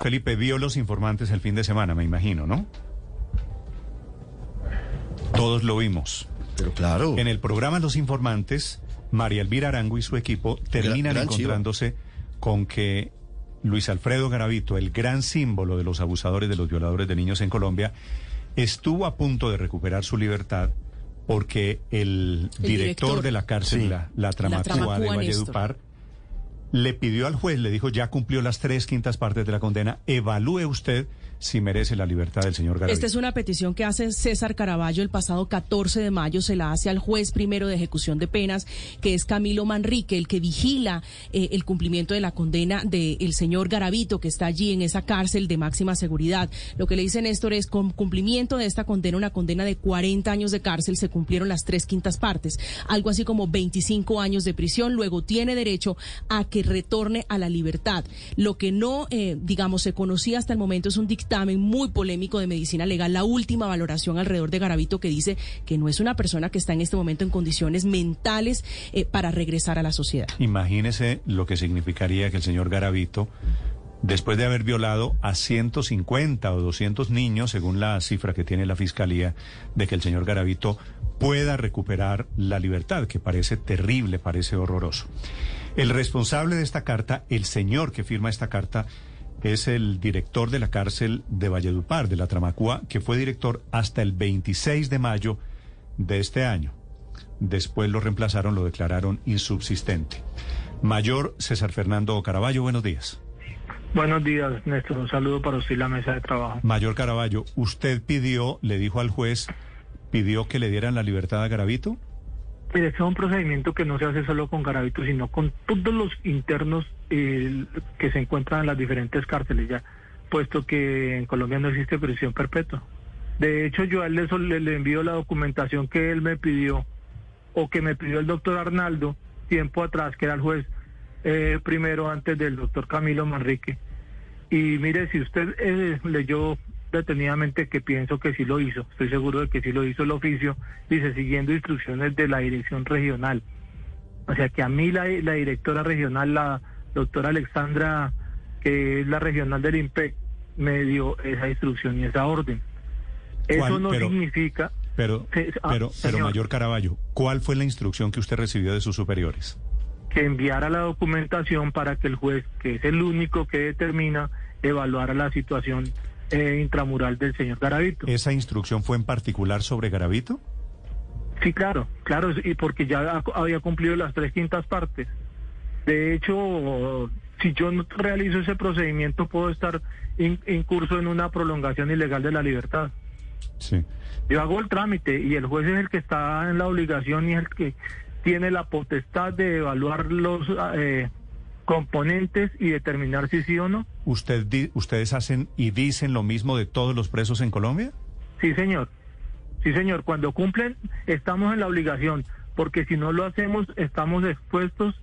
Felipe vio los informantes el fin de semana, me imagino, ¿no? Todos lo vimos. Pero claro. En el programa Los Informantes, María Elvira Arango y su equipo terminan gran encontrándose con que Luis Alfredo Garavito, el gran símbolo de los abusadores, de los violadores de niños en Colombia, estuvo a punto de recuperar su libertad porque el, El director, director. de la cárcel, Sí. la, la Tramacúa Tramacúa, de Néstor. Le pidió al juez, le dijo, ya cumplió las tres quintas partes de la condena, evalúe usted si merece la libertad del señor Garavito. Esta es una petición que hace César Caraballo el pasado 14 de mayo. Se la hace al juez primero de ejecución de penas, que es Camilo Manrique, el que vigila eh, el cumplimiento de la condena del señor Garavito, que está allí en esa cárcel de máxima seguridad. Lo que le dice Néstor es, con cumplimiento de esta condena, una condena de 40 años de cárcel, se cumplieron las tres quintas partes. Algo así como 25 años de prisión. Luego tiene derecho a que retorne a la libertad. Lo que no, eh, digamos, se conocía hasta el momento es un dictamen muy polémico de medicina legal, la última valoración alrededor de Garavito que dice que no es una persona que está en este momento en condiciones mentales eh, para regresar a la sociedad. Imagínese lo que significaría que el señor Garavito, después de haber violado a 150 o 200 niños, según la cifra que tiene la fiscalía, de que el señor Garavito pueda recuperar la libertad, que parece terrible, parece horroroso. El responsable de esta carta, el señor que firma esta carta, es el director de la cárcel de Valledupar, de la Tramacúa, que fue director hasta el 26 de mayo de este año. Después lo reemplazaron, lo declararon insubsistente. Mayor César Fernando Caraballo, buenos días. Buenos días, Néstor. Un saludo para usted y la mesa de trabajo. Mayor Caraballo, ¿usted pidió, le dijo al juez, pidió que le dieran la libertad a Garavito? Mire, este es un procedimiento que no se hace solo con Garavito, sino con todos los internos eh, que se encuentran en las diferentes cárceles ya, puesto que en Colombia no existe prisión perpetua. De hecho, yo a él le- le envío la documentación que él me pidió o que me pidió el doctor Arnaldo tiempo atrás, que era el juez eh, primero antes del doctor Camilo Manrique. Y mire, si usted eh, leyó detenidamente, que pienso que sí lo hizo, estoy seguro de que sí lo hizo el oficio, dice, siguiendo instrucciones de la dirección regional. O sea que a mí la, la directora regional, la doctora Alexandra, que es la regional del IMPEC, me dio esa instrucción y esa orden. Eso ¿Cuál? no Pero- significa... Pero, ah, pero, pero señor. Mayor Caraballo, ¿cuál fue la instrucción que usted recibió de sus superiores? que enviara la documentación para que el juez, que es el único que determina, evaluara la situación eh, intramural del señor Garavito. ¿Esa instrucción fue en particular sobre Garavito? Sí, claro, claro, y porque ya ha- había cumplido las tres quintas partes. De hecho, si yo no realizo ese procedimiento, puedo estar in- incurso en una prolongación ilegal de la libertad. Sí. Yo hago el trámite y el juez es el que está en la obligación y es el que tiene la potestad de evaluar los eh, componentes y determinar si sí o no. ¿Usted di- ¿Ustedes hacen y dicen lo mismo de todos los presos en Colombia? Sí, señor. Sí, señor. Cuando cumplen, estamos en la obligación, porque si no lo hacemos, estamos expuestos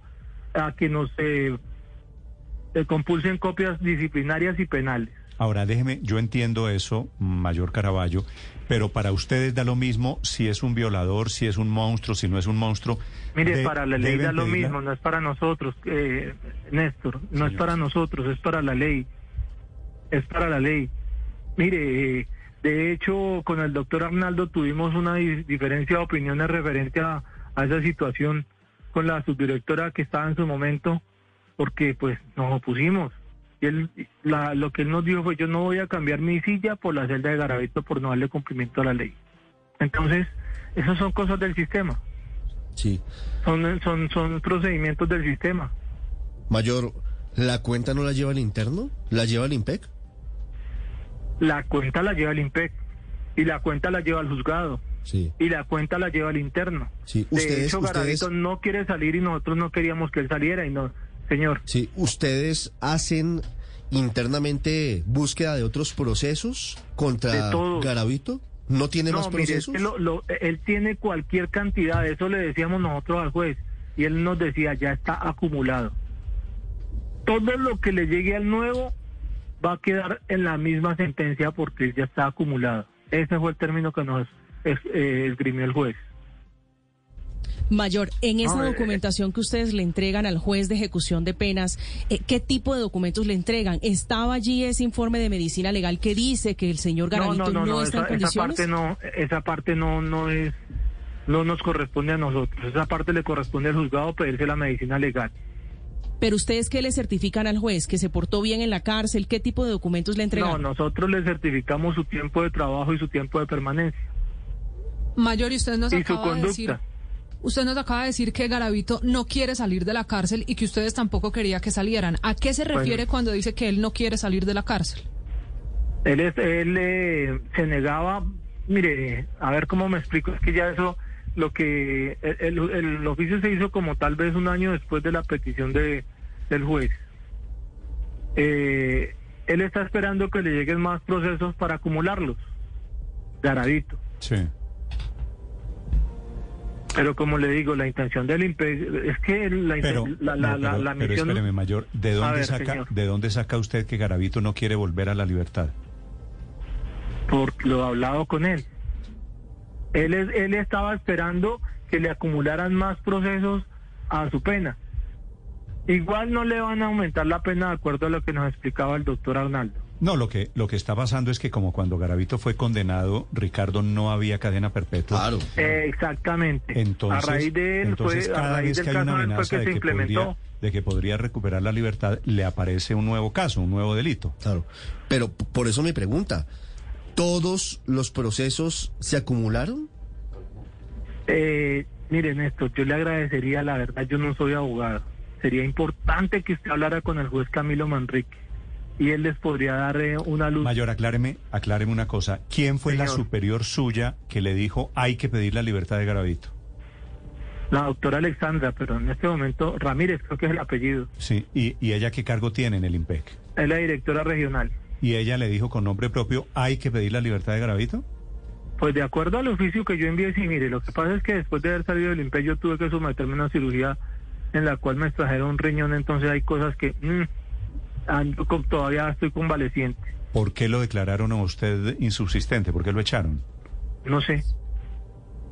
a que nos eh, eh, compulsen copias disciplinarias y penales. Ahora, déjeme, yo entiendo eso, Mayor Caraballo, pero para ustedes da lo mismo si es un violador, si es un monstruo, si no es un monstruo. Mire, De- para la ley da lo pedirla- mismo, no es para nosotros, eh, Néstor, no es para nosotros, es para la ley. Es para la ley. Mire, eh, de hecho, con el doctor Arnaldo tuvimos una di- diferencia de opiniones referente a, a esa situación con la subdirectora que estaba en su momento, porque pues nos opusimos. Y él, la, lo que él nos dijo fue, yo no voy a cambiar mi silla por la celda de Garavito por no darle cumplimiento a la ley. Entonces, esas son cosas del sistema. Sí. Son, son, son procedimientos del sistema. Mayor, ¿la cuenta no la lleva el interno? ¿La lleva el IMPEC? La cuenta la lleva el IMPEC y la cuenta la lleva el juzgado Sí. y la cuenta la lleva el interno. Sí, de hecho, Garavito no quiere salir y nosotros no queríamos que él saliera y no, señor. Sí, ¿ustedes hacen internamente búsqueda de otros procesos contra. Garavito? ¿No tiene más es procesos? que lo- lo- él tiene cualquier cantidad, eso le decíamos nosotros al juez y él nos decía, ya está acumulado. Todo lo que le llegue al nuevo va a quedar en la misma sentencia porque ya está acumulado. Ese fue el término que nos eh, esgrimió el juez. Mayor, en esa No, eh, documentación que ustedes le entregan al juez de ejecución de penas, eh, ¿qué tipo de documentos le entregan? ¿Estaba allí ese informe de medicina legal que dice que el señor No, Garavito no, no, no, está esa, en esa condiciones? parte no, esa parte no, no es, no nos corresponde a nosotros. Esa parte le corresponde al juzgado pedirse la medicina legal. Pero ustedes qué le certifican al juez, que se portó bien en la cárcel, ¿qué tipo de documentos le entregan? No, nosotros le certificamos su tiempo de trabajo y su tiempo de permanencia Mayor, y usted nos y su acaba de decir, conducta. Usted nos acaba de decir que Garavito no quiere salir de la cárcel y que ustedes tampoco quería que salieran. ¿A qué se Bueno. refiere cuando dice que él no quiere salir de la cárcel? Él, es, él eh, se negaba, mire, a ver cómo me explico, es que ya eso, lo que el, el- el oficio se hizo como tal vez un año después de la petición de, del juez. Eh, él está esperando que le lleguen más procesos para acumularlos, Garavito. Sí. Pero como le digo, la intención del es que la, Pero, la, la, no, la- pero- la pero misión... espéreme, mayor, ¿de dónde, ver, saca, señor. ¿de dónde saca usted que Garavito no quiere volver a la libertad? por lo hablado con él. Él, es- él estaba esperando que le acumularan más procesos a su pena. Igual no le van a aumentar la pena de acuerdo a lo que nos explicaba el doctor Arnaldo. No, lo que, lo que está pasando es que como cuando Garavito fue condenado, Ricardo no había cadena perpetua. Claro. Eh, exactamente. Entonces, a raíz de él entonces fue, a cada raíz vez que hay una amenaza que de que, podría, de que podría recuperar la libertad, le aparece un nuevo caso, un nuevo delito. Claro. Pero por eso mi pregunta, ¿todos los procesos se acumularon? Eh, miren esto, yo le agradecería, la verdad, yo no soy abogado. Sería importante que usted hablara con el juez Camilo Manrique y él les podría dar eh, una luz. Mayor, acláreme, acláreme una cosa. ¿Quién fue la superior suya que le dijo hay que pedir la libertad de Garavito? La doctora Alexandra, pero en este momento Ramírez creo que es el apellido. Sí, y, y ella qué cargo tiene en el IMPEC? Es la directora regional. ¿Y ella le dijo con nombre propio hay que pedir la libertad de Garavito? Pues de acuerdo al oficio que yo envié, sí, mire, lo que pasa es que después de haber salido del INPE yo tuve que someterme a una cirugía en la cual me extrajeron un riñón, entonces hay cosas que mm, ando con- todavía estoy convaleciente. ¿Por qué lo declararon a usted insubsistente? ¿Por qué lo echaron? No sé,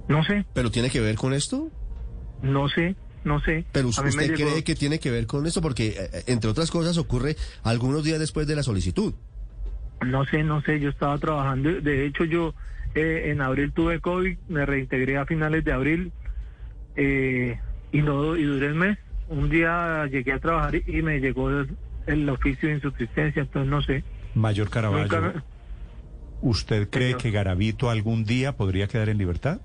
no sé, ¿Pero tiene que ver con esto? no sé, no sé. ¿Pero usted llegó- cree que tiene que ver con esto? Porque, eh, entre otras cosas, ocurre algunos días después de la solicitud. No sé, no sé, yo estaba trabajando, de hecho yo eh, en abril tuve COVID, me reintegré a finales de abril eh, y no y duré el mes. Un día llegué a trabajar y me llegó el, oficio de insubsistencia, entonces no sé. Mayor Caraballo, Nunca ¿usted cree Señor. que Garavito algún día podría quedar en libertad?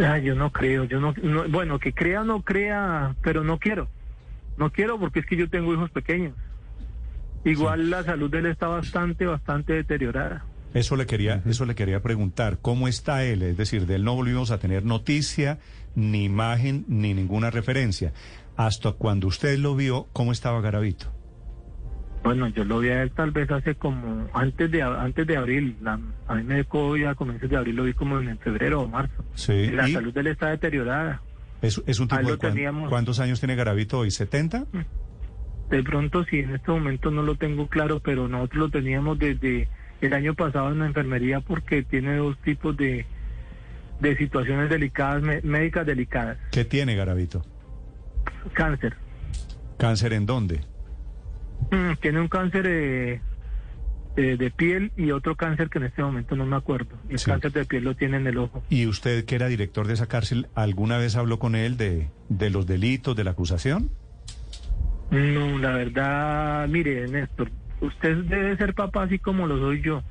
Ah, yo no creo, yo no, no- bueno, que crea o no crea, pero no quiero. No quiero porque es que yo tengo hijos pequeños. Igual la salud de él está bastante, bastante deteriorada. Eso le quería, eso le quería preguntar. ¿Cómo está él? Es decir, de él no volvimos a tener noticia, ni imagen, ni ninguna referencia. Hasta cuando usted lo vio, ¿cómo estaba Garavito? Bueno, yo lo vi a él tal vez hace como antes de antes de abril. La- a mí me dio COVID a comienzos de abril, lo vi como en febrero o marzo. Sí, la salud de él está deteriorada. es, es un tipo de cuán-. ¿Cuántos años tiene Garavito hoy? ¿70? De pronto, sí, en este momento no lo tengo claro, pero nosotros lo teníamos desde el año pasado en la enfermería porque tiene dos tipos de, de situaciones delicadas, médicas delicadas. ¿Qué tiene Garavito? Cáncer. ¿Cáncer en dónde? Mm, tiene un cáncer eh, de, de piel y otro cáncer que en este momento no me acuerdo. El Sí. cáncer de piel lo tiene en el ojo. ¿Y usted, que era director de esa cárcel, alguna vez habló con él de, de los delitos, de la acusación? No, la verdad, mire, Néstor, usted debe ser papá así como lo soy yo.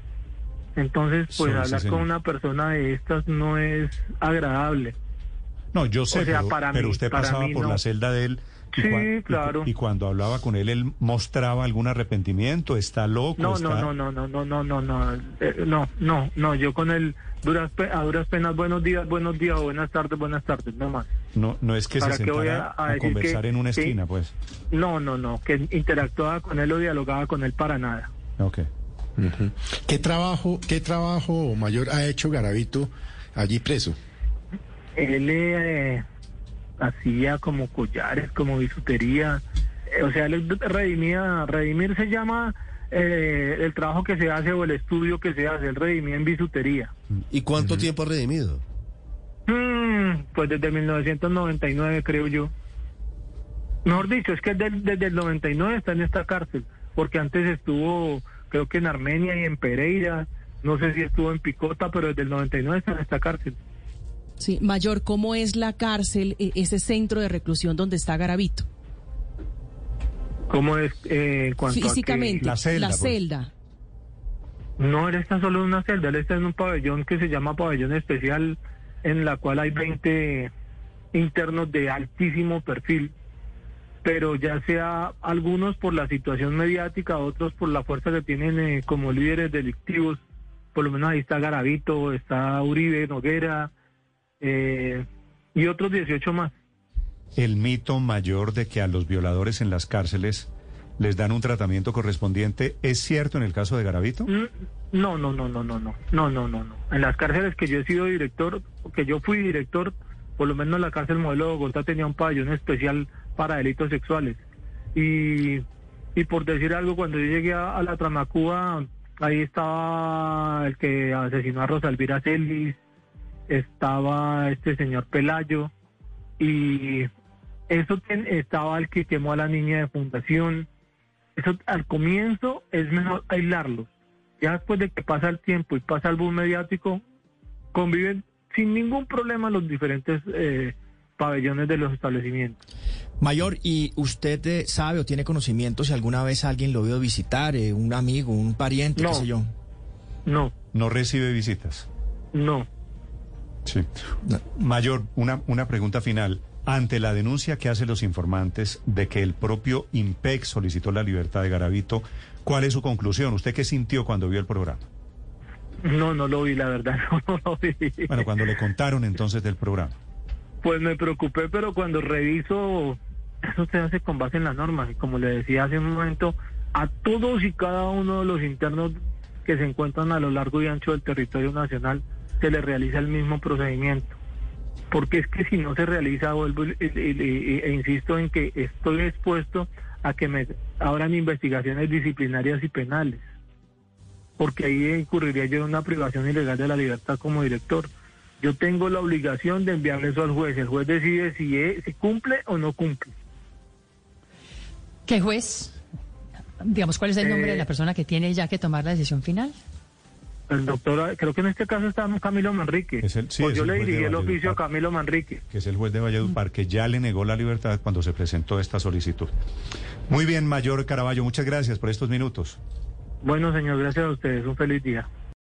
Entonces, pues sí, hablar con una persona de estas no es agradable. No, yo sé, o sea, pero, para pero, usted pasaba para mí por no. la celda de él. Y sí, claro. Y, y, cuando hablaba con él, él mostraba algún arrepentimiento, está loco. No, está... no, no, no, no, no, no, no, eh, no, no, no, yo con él duras, a duras penas, buenos días, buenos días, buenas tardes, buenas tardes, no más. No, no es que se sentara a, a, a conversar que, en una esquina, que, pues. No, no, no, que interactuaba con él o dialogaba con él para nada. Ok. Uh -huh. ¿Qué trabajo, qué trabajo mayor ha hecho Garavito allí preso? Él eh, hacía como collares, como bisutería, eh, o sea, él redimía, redimir se llama eh, el trabajo que se hace o el estudio que se hace, él redimía en bisutería. ¿Y cuánto tiempo ha redimido? Mm, pues desde 1999, creo yo. Mejor dicho, es que desde, desde el 99 está en esta cárcel, porque antes estuvo, creo que en Armenia y en Pereira, no sé si estuvo en Picota, pero desde el 99 está en esta cárcel. Sí, Mayor, ¿cómo es la cárcel, eh, ese centro de reclusión donde está Garavito? ¿Cómo es eh, cuanto Físicamente, La celda, pues. celda. No, él está solo en una celda, él está en un pabellón que se llama pabellón especial, en la cual hay 20 internos de altísimo perfil, pero ya sea algunos por la situación mediática, otros por la fuerza que tienen eh, como líderes delictivos, por lo menos ahí está Garavito, está Uribe, Noguera, eh, y otros 18 más. El mito mayor de que a los violadores en las cárceles les dan un tratamiento correspondiente, ¿es cierto en el caso de Garavito? Mm, No, no, no, no, no, no, no, no, no, no. En las cárceles que yo he sido director, que yo fui director, por lo menos la cárcel modelo de Bogotá tenía un pabellón especial para delitos sexuales. Y, y por decir algo, cuando yo llegué a, a la Tramacúa, ahí estaba el que asesinó a Rosalvira Celis, estaba este señor Pelayo, y eso ten- estaba el que quemó a la niña de fundación. Eso al comienzo es mejor aislarlos. Ya después de que pasa el tiempo y pasa el boom mediático, conviven sin ningún problema los diferentes eh, pabellones de los establecimientos. Mayor, ¿y usted eh, sabe o tiene conocimiento si alguna vez alguien lo vio visitar, eh, un amigo, un pariente, No. qué sé yo? No, No recibe visitas. no. Sí. Mayor, una, una pregunta final. Ante la denuncia que hacen los informantes de que el propio IMPEC solicitó la libertad de Garavito, ¿cuál es su conclusión? ¿Usted qué sintió cuando vio el programa? No, no lo vi, la verdad, no, no lo vi. Bueno, cuando le contaron entonces del programa. Pues me preocupé, pero cuando reviso, eso se hace con base en las normas. Y como le decía hace un momento, a todos y cada uno de los internos que se encuentran a lo largo y ancho del territorio nacional se les realiza el mismo procedimiento. Porque es que si no se realiza, vuelvo e insisto en que estoy expuesto a que me abran investigaciones disciplinarias y penales. Porque ahí incurriría yo en una privación ilegal de la libertad como director. Yo tengo la obligación de enviar eso al juez. El juez decide si, es- si cumple o no cumple. ¿Qué juez? Digamos, ¿cuál es el nombre Eh, de la persona que tiene ya que tomar la decisión final? El doctor, creo que en este caso está Camilo Manrique. Es el- sí, pues es yo el le dirigí el oficio a Camilo Manrique. que es el juez de Valledupar, que ya le negó la libertad cuando se presentó esta solicitud. Muy bien, Mayor Caraballo, muchas gracias por estos minutos. Bueno, señor, gracias a ustedes. Un feliz día.